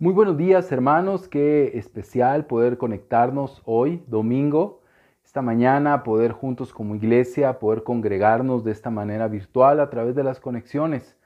Muy buenos días hermanos, qué especial poder conectarnos hoy, domingo, esta mañana, poder juntos como iglesia, poder congregarnos de esta manera virtual a través de las conexiones.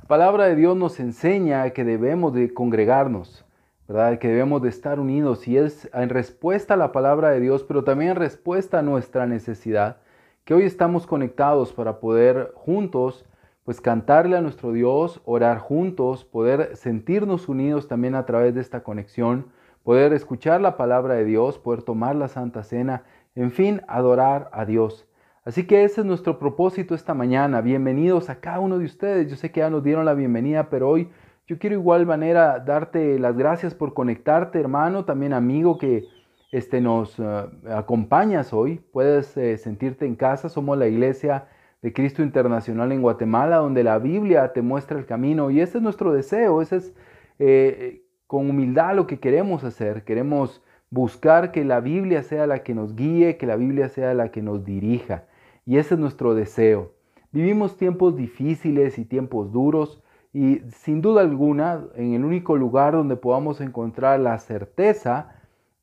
La palabra de Dios nos enseña que debemos de congregarnos, ¿verdad? Que debemos de estar unidos y es en respuesta a la palabra de Dios, pero también en respuesta a nuestra necesidad, que hoy estamos conectados para poder juntos pues cantarle a nuestro Dios, orar juntos, poder sentirnos unidos también a través de esta conexión, poder escuchar la palabra de Dios, poder tomar la Santa Cena, en fin, adorar a Dios. Así que ese es nuestro propósito esta mañana. Bienvenidos a cada uno de ustedes. Yo sé que ya nos dieron la bienvenida, pero hoy yo quiero igual manera darte las gracias por conectarte, hermano, también amigo que este, nos uh, acompañas hoy. Puedes eh, sentirte en casa. Somos la iglesia de Cristo Internacional en Guatemala, donde la Biblia te muestra el camino. Y ese es nuestro deseo, ese es eh, con humildad lo que queremos hacer. Queremos buscar que la Biblia sea la que nos guíe, que la Biblia sea la que nos dirija. Y ese es nuestro deseo. Vivimos tiempos difíciles y tiempos duros y sin duda alguna en el único lugar donde podamos encontrar la certeza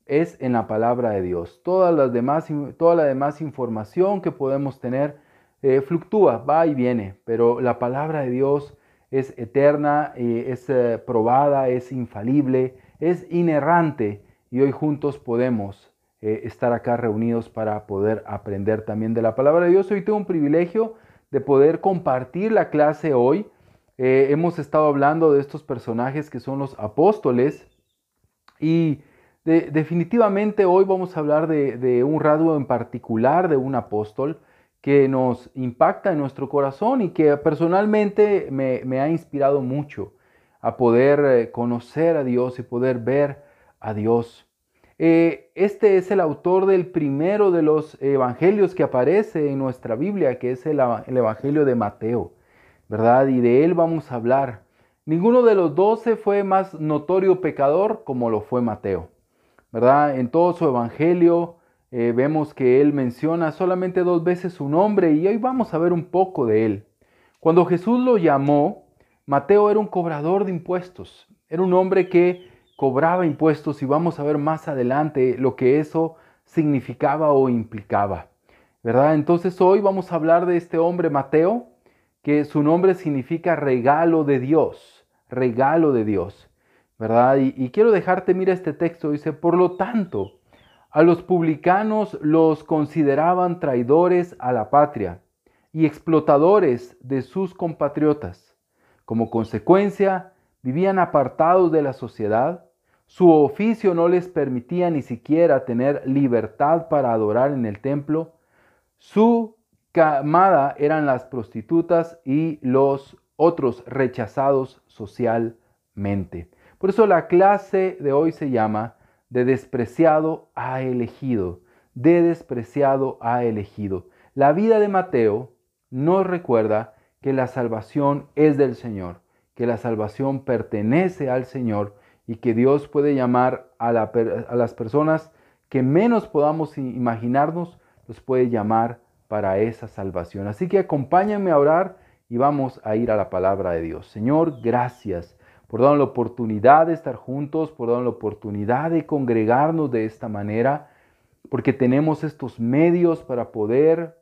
es en la palabra de Dios. Todas las demás, toda la demás información que podemos tener eh, fluctúa, va y viene, pero la palabra de Dios es eterna, eh, es eh, probada, es infalible, es inerrante y hoy juntos podemos estar acá reunidos para poder aprender también de la palabra de Dios. Hoy tengo un privilegio de poder compartir la clase hoy. hemos estado hablando de estos personajes que son los apóstoles y definitivamente hoy vamos a hablar de, de un rasgo en particular de un apóstol que nos impacta en nuestro corazón y que personalmente me, ha inspirado mucho a poder eh, conocer a Dios y poder ver a Dios. Eh, este es el autor del primero de los evangelios que aparece en nuestra Biblia, que es el evangelio de Mateo, ¿verdad? Y de él vamos a hablar. Ninguno de los doce fue más notorio pecador como lo fue Mateo, ¿verdad? En todo su evangelio, eh, vemos que él menciona solamente dos veces su nombre y hoy vamos a ver un poco de él. Cuando Jesús lo llamó, Mateo era un cobrador de impuestos, era un hombre que cobraba impuestos y vamos a ver más adelante lo que eso significaba o implicaba. ¿Verdad? Entonces hoy vamos a hablar de este hombre Mateo, que su nombre significa regalo de Dios, regalo de Dios. ¿Verdad? Y, y quiero dejarte, mira este texto, dice, por lo tanto, a los publicanos los consideraban traidores a la patria y explotadores de sus compatriotas. Como consecuencia, vivían apartados de la sociedad, su oficio no les permitía ni siquiera tener libertad para adorar en el templo, su camada eran las prostitutas y los otros rechazados socialmente. Por eso la clase de hoy se llama de despreciado a elegido, de despreciado a elegido. La vida de Mateo nos recuerda que la salvación es del Señor, que la salvación pertenece al Señor y que Dios puede llamar a, las personas que menos podamos imaginarnos, los puede llamar para esa salvación. Así que acompáñenme a orar y vamos a ir a la palabra de Dios. Señor, gracias por darnos la oportunidad de estar juntos, por darnos la oportunidad de congregarnos de esta manera, porque tenemos estos medios para poder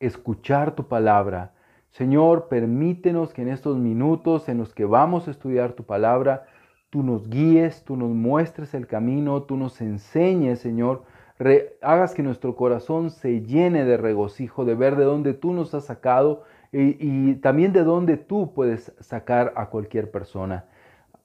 escuchar tu palabra. Señor, permítenos que en estos minutos en los que vamos a estudiar tu palabra, tú nos guíes, tú nos muestres el camino, tú nos enseñes, Señor, hagas que nuestro corazón se llene de regocijo, de ver de dónde tú nos has sacado y, también de dónde tú puedes sacar a cualquier persona.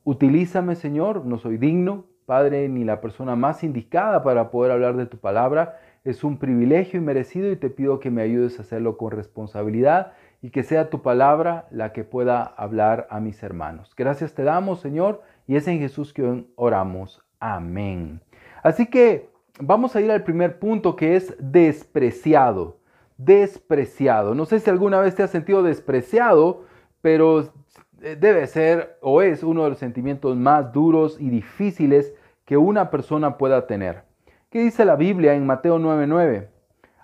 Utilízame, Señor, no soy digno, Padre, ni la persona más indicada para poder hablar de tu palabra. Es un privilegio y merecido y te pido que me ayudes a hacerlo con responsabilidad y que sea tu palabra la que pueda hablar a mis hermanos. Gracias te damos, Señor, y es en Jesús que oramos. Amén. Así que vamos a ir al primer punto que es despreciado despreciado. No sé si alguna vez te has sentido despreciado, pero eh, debe ser o es uno de los sentimientos más duros y difíciles que una persona pueda tener. ¿Qué dice la Biblia en Mateo 9:9?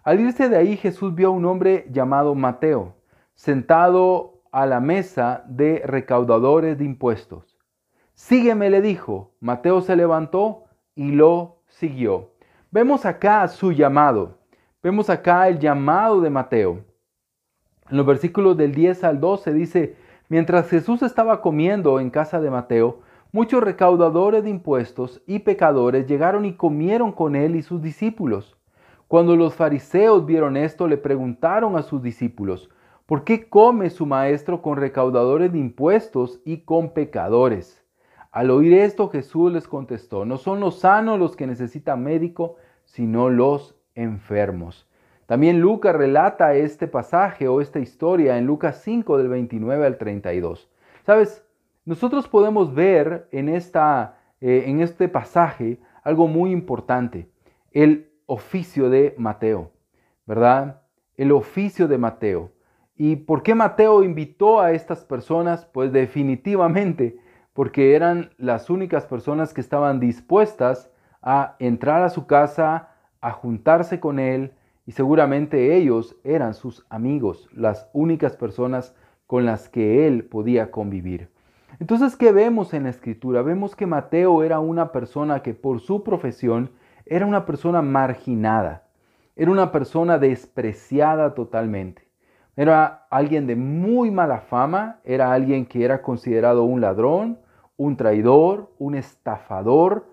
Al irse de ahí Jesús vio a un hombre llamado Mateo, sentado a la mesa de recaudadores de impuestos. Sígueme, le dijo. Mateo se levantó y lo siguió. Vemos acá su llamado. Vemos acá el llamado de Mateo. En los versículos del 10 al 12 dice, mientras Jesús estaba comiendo en casa de Mateo, muchos recaudadores de impuestos y pecadores llegaron y comieron con él y sus discípulos. Cuando los fariseos vieron esto, le preguntaron a sus discípulos, ¿por qué come su maestro con recaudadores de impuestos y con pecadores? Al oír esto, Jesús les contestó, no son los sanos los que necesitan médico, sino los enfermos. También Lucas relata este pasaje o esta historia en Lucas 5 del 29 al 32. Sabes, nosotros podemos ver en, esta, eh, en este pasaje algo muy importante, el oficio de Mateo, ¿verdad? El oficio de Mateo. ¿Y por qué Mateo invitó a estas personas? Pues definitivamente porque eran las únicas personas que estaban dispuestas a entrar a su casa, a juntarse con él, y seguramente ellos eran sus amigos, las únicas personas con las que él podía convivir. Entonces, ¿qué vemos en la escritura? Vemos que Mateo era una persona que por su profesión era una persona marginada, era una persona despreciada totalmente. Era alguien de muy mala fama, era alguien que era considerado un ladrón, un traidor, un estafador,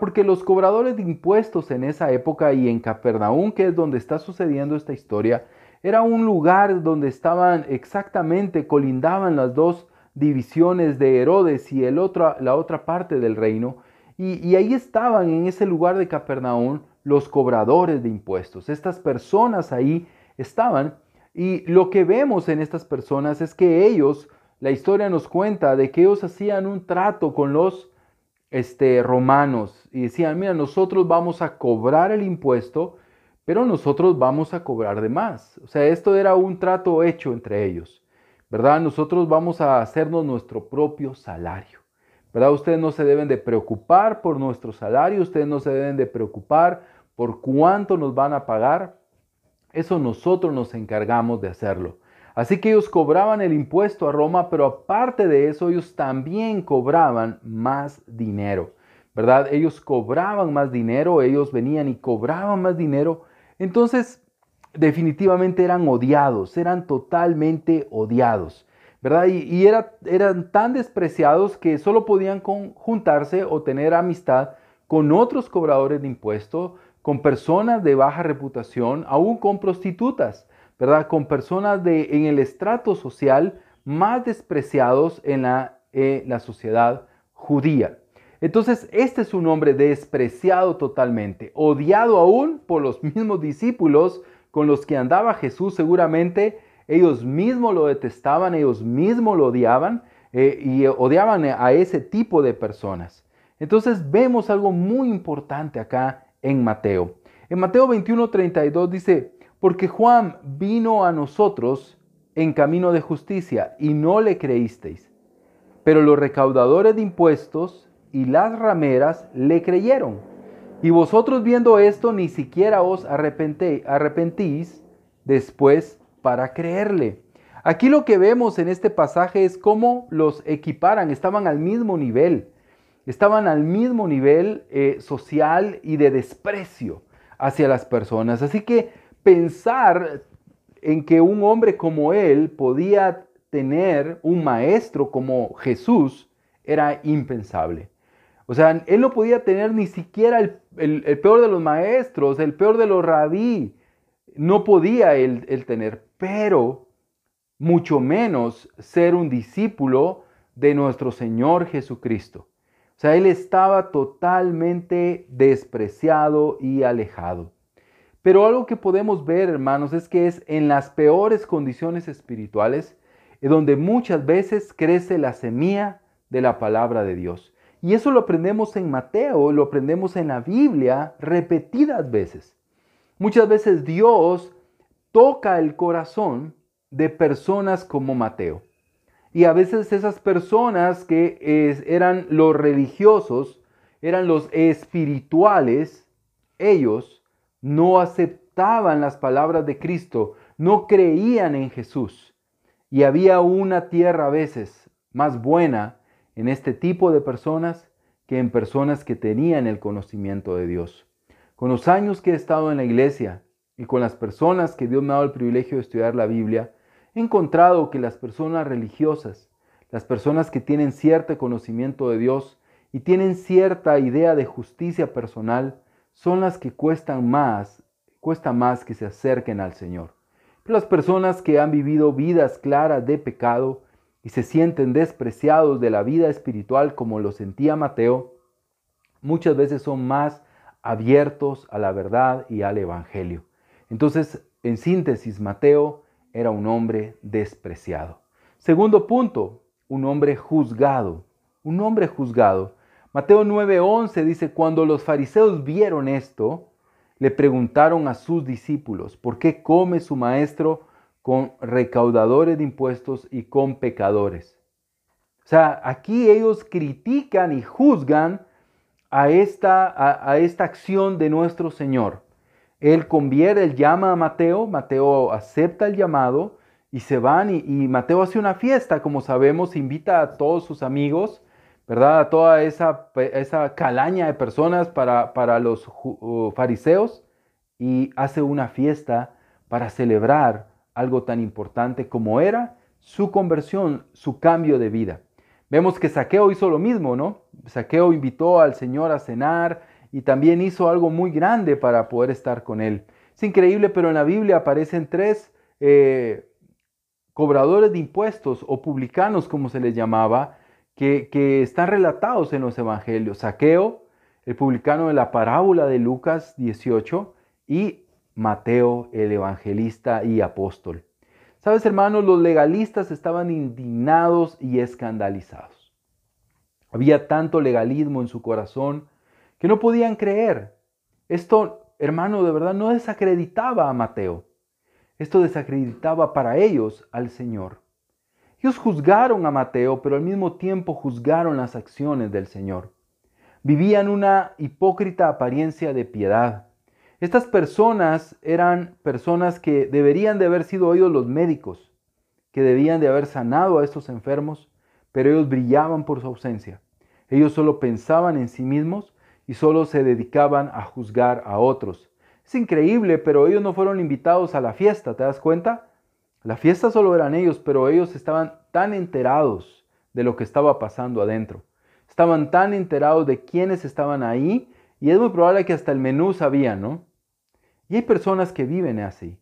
Porque los cobradores de impuestos en esa época y en Capernaum, que es donde está sucediendo esta historia, era un lugar donde estaban exactamente, colindaban las dos divisiones de Herodes y el otro, la otra parte del reino. Y, y ahí estaban en ese lugar de Capernaum los cobradores de impuestos. Estas personas ahí estaban y lo que vemos en estas personas es que ellos la historia nos cuenta de que ellos hacían un trato con los este, romanos y decían, mira, nosotros vamos a cobrar el impuesto, pero nosotros vamos a cobrar de más. O sea, esto era un trato hecho entre ellos, ¿verdad? Nosotros vamos a hacernos nuestro propio salario, ¿verdad? Ustedes no se deben de preocupar por nuestro salario, ustedes no se deben de preocupar por cuánto nos van a pagar. Eso nosotros nos encargamos de hacerlo. Así que ellos cobraban el impuesto a Roma, pero aparte de eso, ellos también cobraban más dinero, ¿verdad? Ellos cobraban más dinero, ellos venían y cobraban más dinero. Entonces, definitivamente eran odiados, eran totalmente odiados, ¿verdad? Y, eran tan despreciados que solo podían juntarse o tener amistad con otros cobradores de impuestos, con personas de baja reputación, aún con prostitutas. ¿Verdad? Con personas de, en el estrato social más despreciados en la, la sociedad judía. Entonces, este es un hombre despreciado totalmente, odiado aún por los mismos discípulos con los que andaba Jesús. Seguramente ellos mismos lo detestaban, ellos mismos lo odiaban eh, y odiaban a ese tipo de personas. Entonces vemos algo muy importante acá en Mateo. En Mateo 21:32 dice, porque Juan vino a nosotros en camino de justicia y no le creísteis. Pero los recaudadores de impuestos y las rameras le creyeron. Y vosotros viendo esto ni siquiera os arrepentís después para creerle. Aquí lo que vemos en este pasaje es cómo los equiparan, estaban al mismo nivel, estaban al mismo nivel eh, social y de desprecio hacia las personas. Así que pensar en que un hombre como él podía tener un maestro como Jesús era impensable. O sea, él no podía tener ni siquiera el, peor de los maestros, el peor de los rabí. No podía él, tener, pero mucho menos ser un discípulo de nuestro Señor Jesucristo. O sea, él estaba totalmente despreciado y alejado. Pero algo que podemos ver, hermanos, es que es en las peores condiciones espirituales donde muchas veces crece la semilla de la palabra de Dios. Y eso lo aprendemos en Mateo, lo aprendemos en la Biblia repetidas veces. Muchas veces Dios toca el corazón de personas como Mateo. Y a veces esas personas que eran los religiosos, eran los espirituales, ellos no aceptaban las palabras de Cristo, no creían en Jesús. Y había una tierra a veces más buena en este tipo de personas que en personas que tenían el conocimiento de Dios. Con los años que he estado en la iglesia y con las personas que Dios me ha dado el privilegio de estudiar la Biblia, he encontrado que las personas religiosas, las personas que tienen cierto conocimiento de Dios y tienen cierta idea de justicia personal, son las que cuestan más, cuesta más que se acerquen al Señor. Las personas que han vivido vidas claras de pecado y se sienten despreciados de la vida espiritual como lo sentía Mateo, muchas veces son más abiertos a la verdad y al Evangelio. Entonces, en síntesis, Mateo era un hombre despreciado. Segundo punto, un hombre juzgado. Un hombre juzgado. Mateo 9:11 dice, cuando los fariseos vieron esto, le preguntaron a sus discípulos, ¿por qué come su maestro con recaudadores de impuestos y con pecadores? O sea, aquí ellos critican y juzgan a esta, a, esta acción de nuestro Señor. Él convierte, él llama a Mateo, Mateo acepta el llamado y se van y, Mateo hace una fiesta, como sabemos, invita a todos sus amigos, ¿verdad? A toda esa, esa calaña de personas para, para los fariseos y hace una fiesta para celebrar algo tan importante como era su conversión, su cambio de vida. Vemos que Saqueo hizo lo mismo, ¿no? Saqueo invitó al Señor a cenar y también hizo algo muy grande para poder estar con él. Es increíble, pero en la Biblia aparecen tres eh, cobradores de impuestos o publicanos, como se les llamaba, que, están relatados en los evangelios. Saqueo, el publicano de la parábola de Lucas 18 y Mateo, el evangelista y apóstol. Sabes, hermanos, los legalistas estaban indignados y escandalizados. Había tanto legalismo en su corazón que no podían creer. Esto, hermano, de verdad no desacreditaba a Mateo. Esto desacreditaba para ellos al Señor. Ellos juzgaron a Mateo, pero al mismo tiempo juzgaron las acciones del Señor. Vivían una hipócrita apariencia de piedad. Estas personas eran personas que deberían de haber sido oídos los médicos, que debían de haber sanado a estos enfermos, pero ellos brillaban por su ausencia. Ellos solo pensaban en sí mismos y solo se dedicaban a juzgar a otros. Es increíble, pero ellos no fueron invitados a la fiesta, ¿te das cuenta? La fiesta solo eran ellos, pero ellos estaban tan enterados de lo que estaba pasando adentro. Estaban tan enterados de quiénes estaban ahí y es muy probable que hasta el menú sabían, ¿no? Y hay personas que viven así,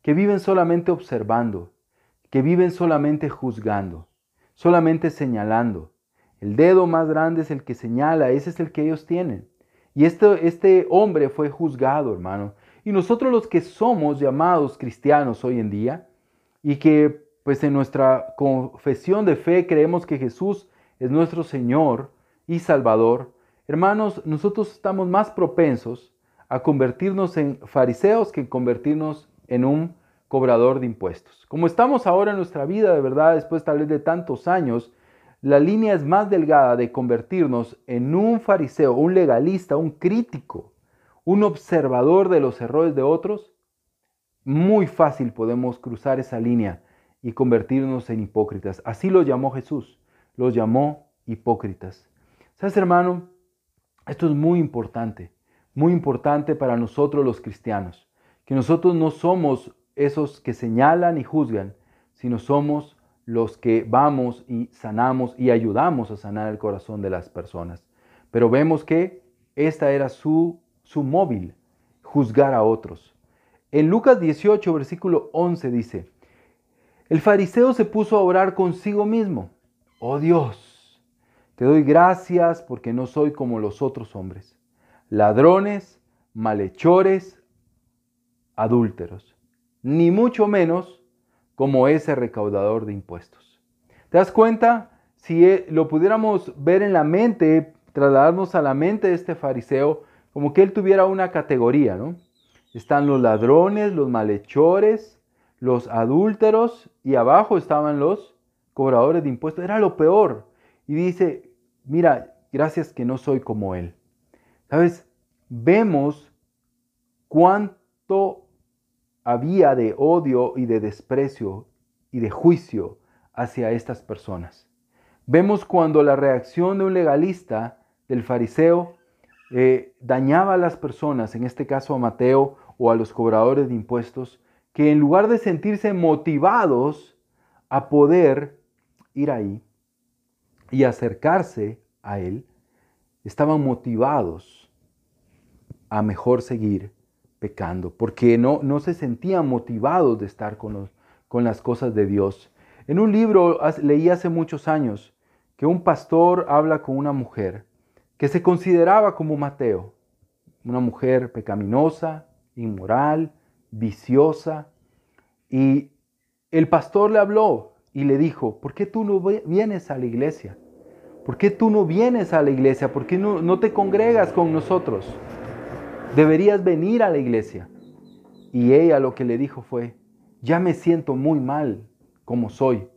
que viven solamente observando, que viven solamente juzgando, solamente señalando. El dedo más grande es el que señala, ese es el que ellos tienen. Y este, este hombre fue juzgado, hermano. Y nosotros los que somos llamados cristianos hoy en día y que pues en nuestra confesión de fe creemos que Jesús es nuestro Señor y Salvador, hermanos, nosotros estamos más propensos a convertirnos en fariseos que convertirnos en un cobrador de impuestos. Como estamos ahora en nuestra vida, de verdad, después tal vez de tantos años, la línea es más delgada de convertirnos en un fariseo, un legalista, un crítico, un observador de los errores de otros. Muy fácil podemos cruzar esa línea y convertirnos en hipócritas. Así lo llamó Jesús, los llamó hipócritas. ¿Sabes, hermano? Esto es muy importante muy importante para nosotros los cristianos, que nosotros no somos esos que señalan y juzgan, sino somos los que vamos y sanamos y ayudamos a sanar el corazón de las personas. Pero vemos que esta era su, su móvil, juzgar a otros. En Lucas 18, versículo 11 dice, el fariseo se puso a orar consigo mismo. Oh Dios, te doy gracias porque no soy como los otros hombres ladrones, malhechores, adúlteros, ni mucho menos como ese recaudador de impuestos. ¿Te das cuenta? Si eh, lo pudiéramos ver en la mente, trasladarnos a la mente de este fariseo, como que él tuviera una categoría, ¿no? Están los ladrones, los malhechores, los adúlteros y abajo estaban los cobradores de impuestos. Era lo peor. Y dice, mira, gracias que no soy como él. ¿Sabes? Vemos cuánto había de odio y de desprecio y de juicio hacia estas personas. Vemos cuando la reacción de un legalista, del fariseo, eh, dañaba a las personas, en este caso a Mateo o a los cobradores de impuestos, que en lugar de sentirse motivados a poder ir ahí y acercarse a Él, estaban motivados a mejor seguir pecando, porque no, no se sentían motivados de estar con, con las cosas de Dios. En un libro leí hace muchos años que un pastor habla con una mujer que se consideraba como Mateo, una mujer pecaminosa, inmoral, viciosa, y el pastor le habló y le dijo, ¿por qué tú no vienes a la iglesia? ¿Por qué tú no vienes a la iglesia? ¿Por qué no, no te congregas con nosotros? Deberías venir a la iglesia. Y ella lo que le dijo fue, ya me siento muy mal como soy.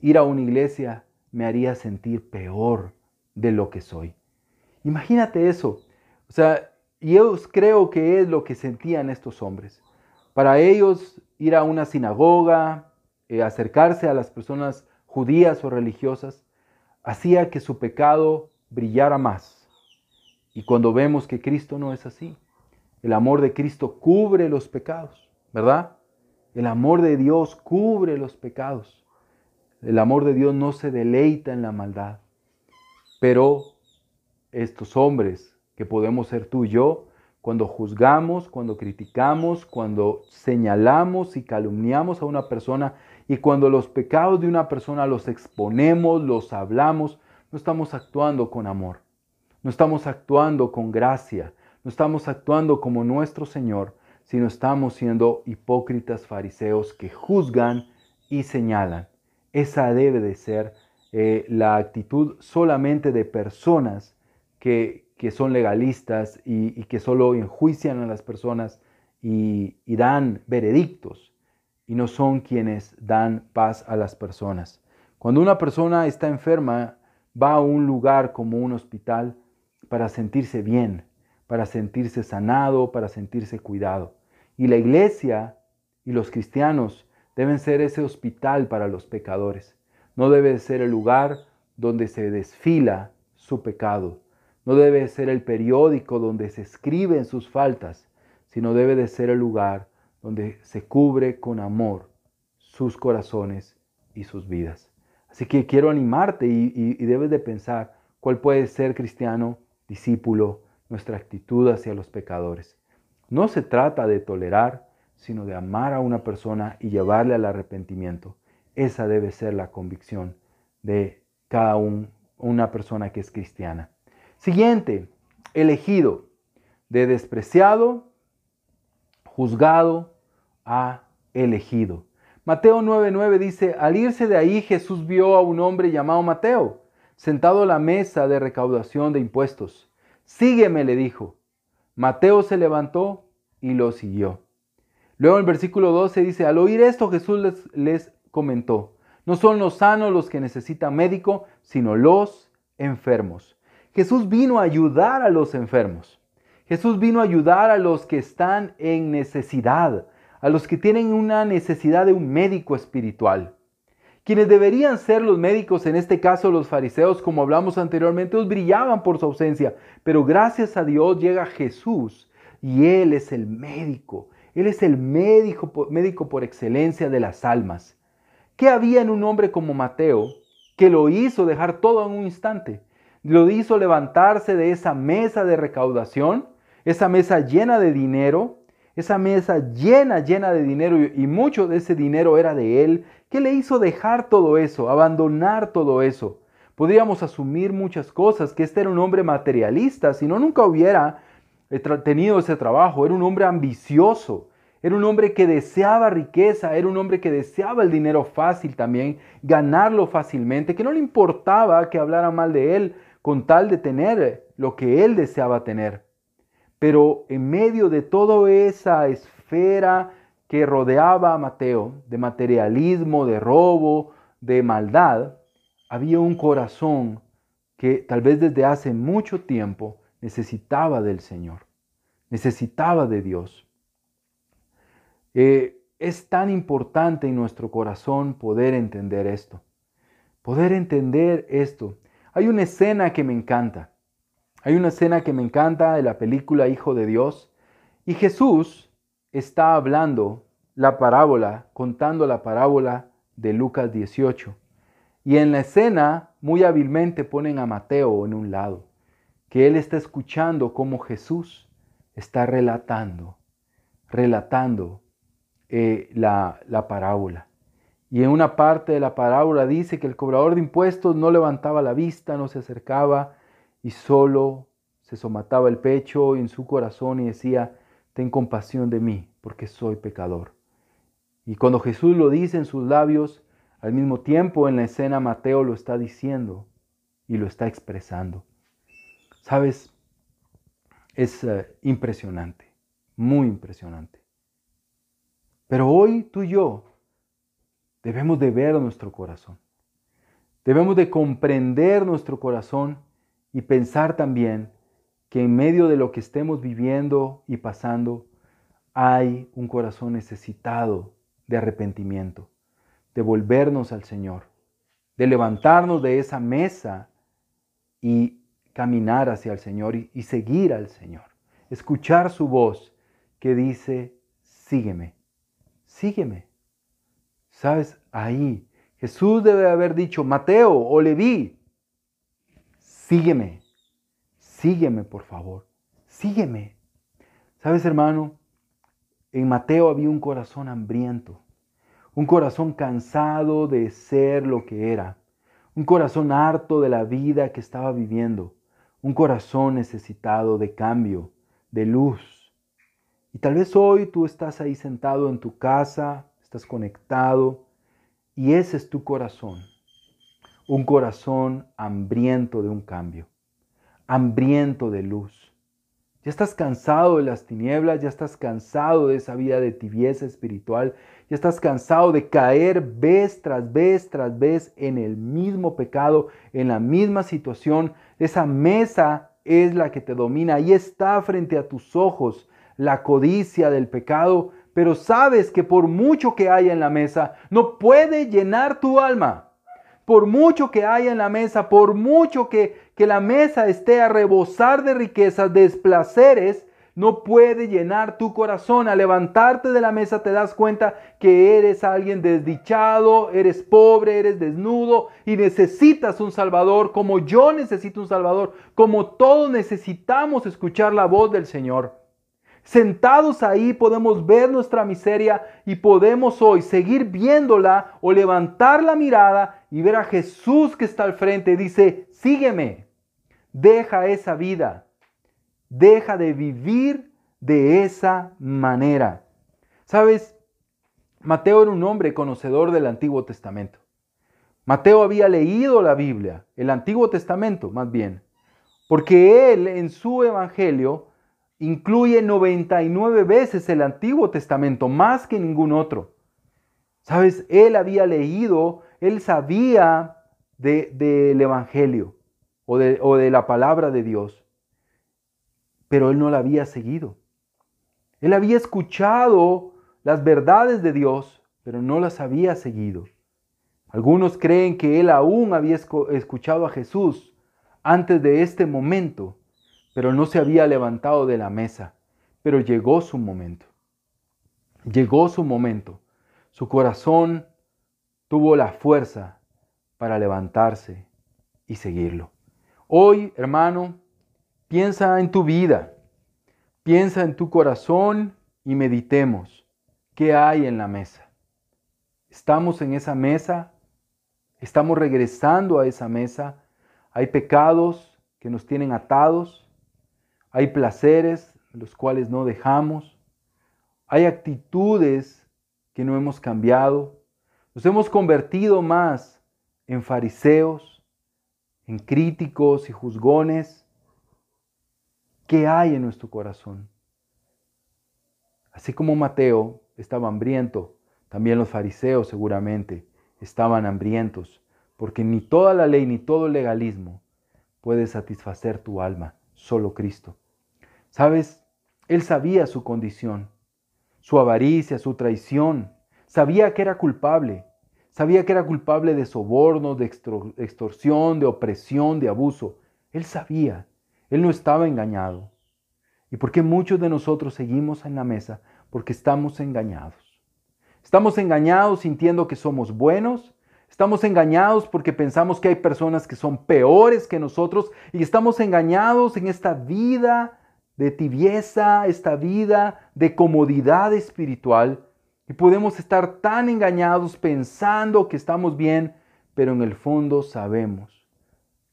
Ir a una iglesia me haría sentir peor de lo que soy. Imagínate eso. O sea, yo creo que es lo que sentían estos hombres. Para ellos, ir a una sinagoga, eh, acercarse a las personas judías o religiosas, hacía que su pecado brillara más. Y cuando vemos que Cristo no es así, el amor de Cristo cubre los pecados, ¿verdad? El amor de Dios cubre los pecados. El amor de Dios no se deleita en la maldad. Pero estos hombres que podemos ser tú y yo, cuando juzgamos, cuando criticamos, cuando señalamos y calumniamos a una persona y cuando los pecados de una persona los exponemos, los hablamos, no estamos actuando con amor, no estamos actuando con gracia, no estamos actuando como nuestro Señor, sino estamos siendo hipócritas fariseos que juzgan y señalan. Esa debe de ser eh, la actitud solamente de personas que, son legalistas y, que solo enjuician a las personas y, dan veredictos y no son quienes dan paz a las personas. Cuando una persona está enferma, va a un lugar como un hospital para sentirse bien, para sentirse sanado, para sentirse cuidado. Y la iglesia y los cristianos deben ser ese hospital para los pecadores. No debe ser el lugar donde se desfila su pecado. No debe ser el periódico donde se escriben sus faltas, sino debe de ser el lugar donde se cubre con amor sus corazones y sus vidas. Así que quiero animarte y, debes de pensar cuál puede ser cristiano, discípulo, nuestra actitud hacia los pecadores. No se trata de tolerar, sino de amar a una persona y llevarle al arrepentimiento. Esa debe ser la convicción de cada una persona que es cristiana. Siguiente, elegido, de despreciado, juzgado a elegido. Mateo 9:9 dice, al irse de ahí Jesús vio a un hombre llamado Mateo, sentado a la mesa de recaudación de impuestos. Sígueme, le dijo. Mateo se levantó y lo siguió. Luego en el versículo 12 dice, al oír esto Jesús les, les comentó, no son los sanos los que necesitan médico, sino los enfermos. Jesús vino a ayudar a los enfermos. Jesús vino a ayudar a los que están en necesidad, a los que tienen una necesidad de un médico espiritual. Quienes deberían ser los médicos, en este caso los fariseos, como hablamos anteriormente, os brillaban por su ausencia, pero gracias a Dios llega Jesús y Él es el médico. Él es el médico, médico por excelencia de las almas. ¿Qué había en un hombre como Mateo que lo hizo dejar todo en un instante? Lo hizo levantarse de esa mesa de recaudación, esa mesa llena de dinero, esa mesa llena, llena de dinero y mucho de ese dinero era de él. ¿Qué le hizo dejar todo eso, abandonar todo eso? Podríamos asumir muchas cosas, que este era un hombre materialista, si no nunca hubiera eh, tenido ese trabajo, era un hombre ambicioso, era un hombre que deseaba riqueza, era un hombre que deseaba el dinero fácil también, ganarlo fácilmente, que no le importaba que hablara mal de él con tal de tener lo que él deseaba tener. Pero en medio de toda esa esfera que rodeaba a Mateo, de materialismo, de robo, de maldad, había un corazón que tal vez desde hace mucho tiempo necesitaba del Señor, necesitaba de Dios. Eh, es tan importante en nuestro corazón poder entender esto. Poder entender esto. Hay una escena que me encanta. Hay una escena que me encanta de la película Hijo de Dios. Y Jesús está hablando la parábola, contando la parábola de Lucas 18. Y en la escena, muy hábilmente ponen a Mateo en un lado, que él está escuchando cómo Jesús está relatando, relatando eh, la, la parábola. Y en una parte de la parábola dice que el cobrador de impuestos no levantaba la vista, no se acercaba y solo se somataba el pecho en su corazón y decía, ten compasión de mí, porque soy pecador. Y cuando Jesús lo dice en sus labios, al mismo tiempo en la escena Mateo lo está diciendo y lo está expresando. Sabes, es eh, impresionante, muy impresionante. Pero hoy tú y yo debemos de ver nuestro corazón. Debemos de comprender nuestro corazón y pensar también que en medio de lo que estemos viviendo y pasando, hay un corazón necesitado de arrepentimiento, de volvernos al Señor, de levantarnos de esa mesa y caminar hacia el Señor y, seguir al Señor. Escuchar su voz que dice, sígueme, sígueme. ¿Sabes? Ahí Jesús debe haber dicho, Mateo o Leví, sígueme, sígueme por favor, sígueme. ¿Sabes hermano? En Mateo había un corazón hambriento, un corazón cansado de ser lo que era, un corazón harto de la vida que estaba viviendo, un corazón necesitado de cambio, de luz. Y tal vez hoy tú estás ahí sentado en tu casa, estás conectado, y ese es tu corazón, un corazón hambriento de un cambio hambriento de luz. Ya estás cansado de las tinieblas, ya estás cansado de esa vida de tibieza espiritual, ya estás cansado de caer vez tras vez tras vez en el mismo pecado, en la misma situación. Esa mesa es la que te domina, ahí está frente a tus ojos la codicia del pecado, pero sabes que por mucho que haya en la mesa, no puede llenar tu alma. Por mucho que haya en la mesa, por mucho que que la mesa esté a rebosar de riquezas, de placeres, no puede llenar tu corazón. Al levantarte de la mesa te das cuenta que eres alguien desdichado, eres pobre, eres desnudo y necesitas un Salvador como yo necesito un Salvador, como todos necesitamos escuchar la voz del Señor. Sentados ahí podemos ver nuestra miseria y podemos hoy seguir viéndola o levantar la mirada y ver a Jesús que está al frente. Dice, sígueme. Deja esa vida. Deja de vivir de esa manera. ¿Sabes? Mateo era un hombre conocedor del Antiguo Testamento. Mateo había leído la Biblia, el Antiguo Testamento más bien, porque él en su Evangelio incluye 99 veces el Antiguo Testamento, más que ningún otro. ¿Sabes? Él había leído, él sabía del Evangelio o de, la palabra de Dios, pero él no la había seguido. Él había escuchado las verdades de Dios, pero no las había seguido. Algunos creen que él aún había escuchado a Jesús antes de este momento, pero no se había levantado de la mesa. Pero llegó su momento. Llegó su momento. Su corazón tuvo la fuerza para levantarse y seguirlo. Hoy, hermano, piensa en tu vida, piensa en tu corazón y meditemos qué hay en la mesa. ¿Estamos en esa mesa? ¿Estamos regresando a esa mesa? ¿Hay pecados que nos tienen atados? ¿Hay placeres los cuales no dejamos? ¿Hay actitudes que no hemos cambiado? ¿Nos hemos convertido más en fariseos? en críticos y juzgones. ¿Qué hay en nuestro corazón? Así como Mateo estaba hambriento, también los fariseos seguramente estaban hambrientos, porque ni toda la ley ni todo el legalismo puede satisfacer tu alma, solo Cristo. ¿Sabes? Él sabía su condición, su avaricia, su traición, sabía que era culpable, Sabía que era culpable de soborno, de extorsión, de opresión, de abuso. Él sabía. Él no estaba engañado. ¿Y por qué muchos de nosotros seguimos en la mesa? Porque estamos engañados. Estamos engañados sintiendo que somos buenos. Estamos engañados porque pensamos que hay personas que son peores que nosotros. Y estamos engañados en esta vida de tibieza, esta vida de comodidad espiritual y podemos estar tan engañados pensando que estamos bien, pero en el fondo sabemos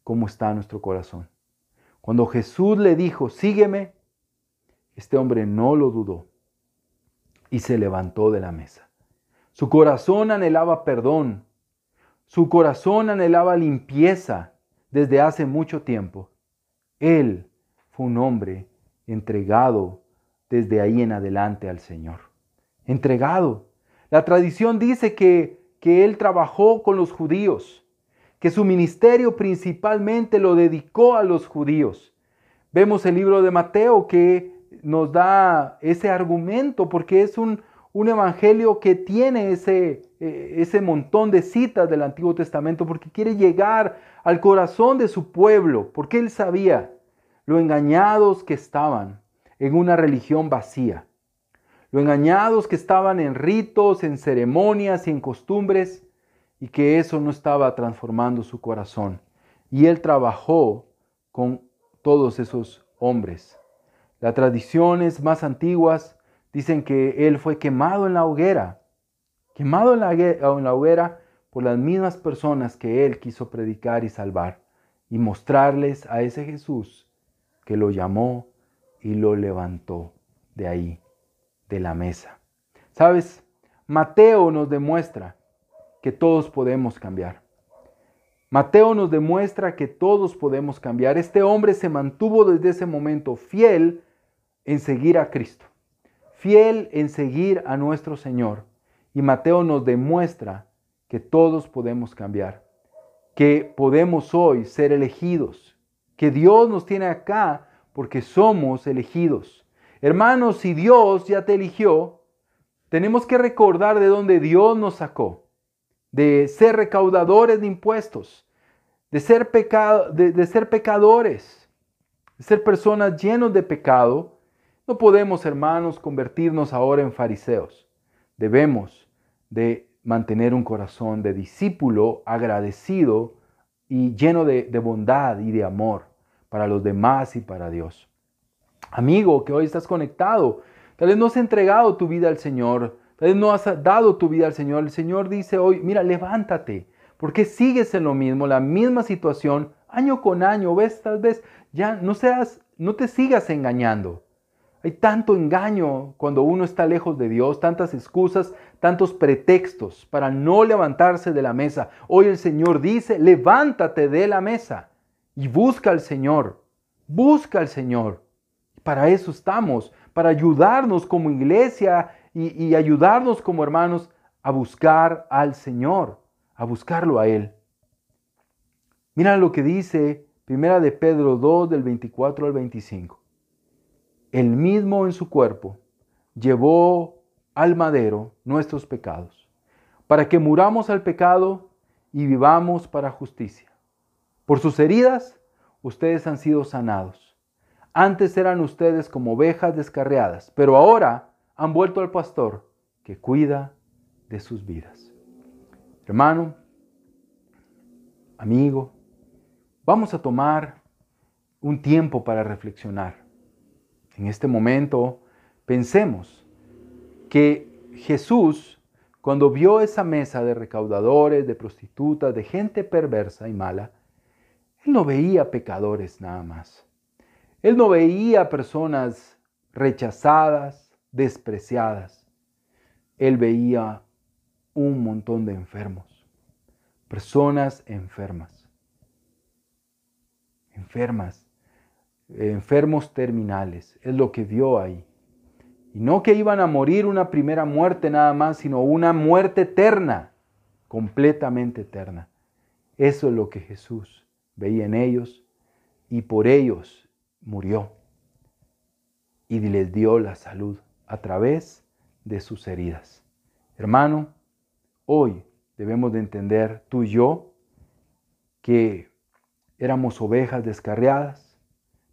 cómo está nuestro corazón. Cuando Jesús le dijo, sígueme, este hombre no lo dudó y se levantó de la mesa. Su corazón anhelaba perdón, su corazón anhelaba limpieza desde hace mucho tiempo. Él fue un hombre entregado desde ahí en adelante al Señor entregado. La tradición dice que, que él trabajó con los judíos, que su ministerio principalmente lo dedicó a los judíos. Vemos el libro de Mateo que nos da ese argumento porque es un, un evangelio que tiene ese, eh, ese montón de citas del Antiguo Testamento porque quiere llegar al corazón de su pueblo, porque él sabía lo engañados que estaban en una religión vacía lo engañados que estaban en ritos, en ceremonias y en costumbres, y que eso no estaba transformando su corazón. Y él trabajó con todos esos hombres. Las tradiciones más antiguas dicen que él fue quemado en la hoguera, quemado en la, en la hoguera por las mismas personas que él quiso predicar y salvar, y mostrarles a ese Jesús que lo llamó y lo levantó de ahí de la mesa. ¿Sabes? Mateo nos demuestra que todos podemos cambiar. Mateo nos demuestra que todos podemos cambiar. Este hombre se mantuvo desde ese momento fiel en seguir a Cristo, fiel en seguir a nuestro Señor. Y Mateo nos demuestra que todos podemos cambiar, que podemos hoy ser elegidos, que Dios nos tiene acá porque somos elegidos. Hermanos, si Dios ya te eligió, tenemos que recordar de dónde Dios nos sacó, de ser recaudadores de impuestos, de ser, de, ser pecadores, de ser personas llenos de pecado. No podemos, hermanos, convertirnos ahora en fariseos. Debemos de mantener un corazón de discípulo agradecido y lleno de bondad y de amor para los demás y para Dios. Amigo que hoy estás conectado, tal vez no has entregado tu vida al Señor, tal vez no has dado tu vida al Señor. El Señor dice hoy, mira, levántate, porque sigues en lo mismo, la misma situación, año con año, ves, tal vez ya no seas, no te sigas engañando. Hay tanto engaño cuando uno está lejos de Dios, tantas excusas, tantos pretextos para no levantarse de la mesa. Hoy el Señor dice, levántate de la mesa y busca al Señor, busca al Señor. Para eso estamos, para ayudarnos como iglesia y, ayudarnos como hermanos a buscar al Señor, a buscarlo a Él. Mira lo que dice Primera de Pedro 2 del 24 al 25. El mismo en su cuerpo llevó al madero nuestros pecados, para que muramos al pecado y vivamos para justicia. Por sus heridas ustedes han sido sanados. Antes eran ustedes como ovejas descarriadas, pero ahora han vuelto al pastor que cuida de sus vidas. Hermano, amigo, vamos a tomar un tiempo para reflexionar. En este momento, pensemos que Jesús, cuando vio esa mesa de recaudadores, de prostitutas, de gente perversa y mala, Él no veía pecadores nada más. Él no veía personas rechazadas, despreciadas. Él veía un montón de enfermos, personas enfermas, enfermas, enfermos terminales. Es lo que vio ahí. Y no que iban a morir una primera muerte nada más, sino una muerte eterna, completamente eterna. Eso es lo que Jesús veía en ellos y por ellos murió y les dio la salud a través de sus heridas. Hermano, hoy debemos de entender tú y yo que éramos ovejas descarriadas,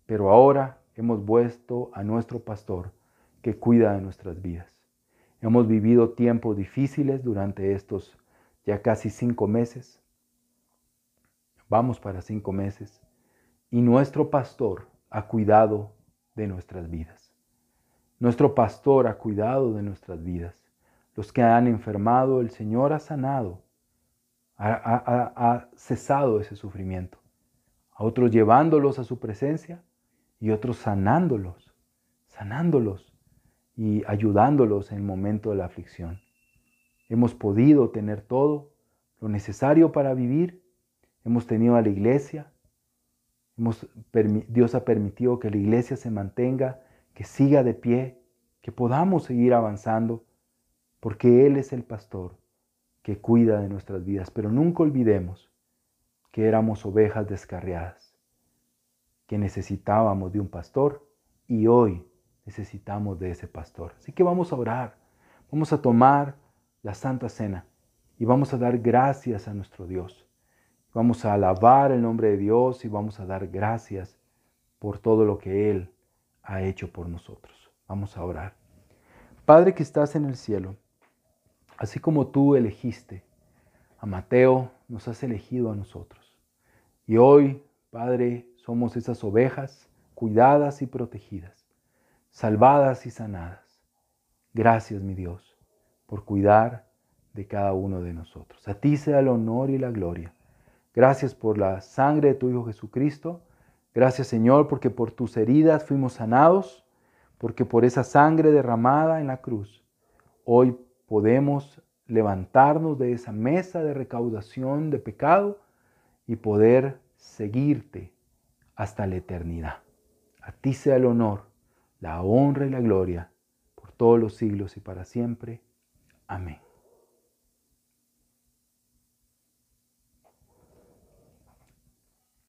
pero ahora hemos vuelto a nuestro pastor que cuida de nuestras vidas. Hemos vivido tiempos difíciles durante estos ya casi cinco meses. Vamos para cinco meses. Y nuestro pastor ha cuidado de nuestras vidas. Nuestro pastor ha cuidado de nuestras vidas. Los que han enfermado, el Señor ha sanado, ha, cesado ese sufrimiento. A otros llevándolos a su presencia y otros sanándolos, sanándolos y ayudándolos en el momento de la aflicción. Hemos podido tener todo lo necesario para vivir. Hemos tenido a la iglesia. Dios ha permitido que la iglesia se mantenga, que siga de pie, que podamos seguir avanzando, porque Él es el pastor que cuida de nuestras vidas. Pero nunca olvidemos que éramos ovejas descarriadas, que necesitábamos de un pastor y hoy necesitamos de ese pastor. Así que vamos a orar, vamos a tomar la Santa Cena y vamos a dar gracias a nuestro Dios. Vamos a alabar el nombre de Dios y vamos a dar gracias por todo lo que Él ha hecho por nosotros. Vamos a orar. Padre que estás en el cielo, así como tú elegiste a Mateo, nos has elegido a nosotros. Y hoy, Padre, somos esas ovejas cuidadas y protegidas, salvadas y sanadas. Gracias, mi Dios por cuidar de cada uno de nosotros. A ti sea el honor y la gloria. Gracias por la sangre de tu Hijo Jesucristo. Gracias Señor porque por tus heridas fuimos sanados, porque por esa sangre derramada en la cruz, hoy podemos levantarnos de esa mesa de recaudación de pecado y poder seguirte hasta la eternidad. A ti sea el honor, la honra y la gloria por todos los siglos y para siempre. Amém.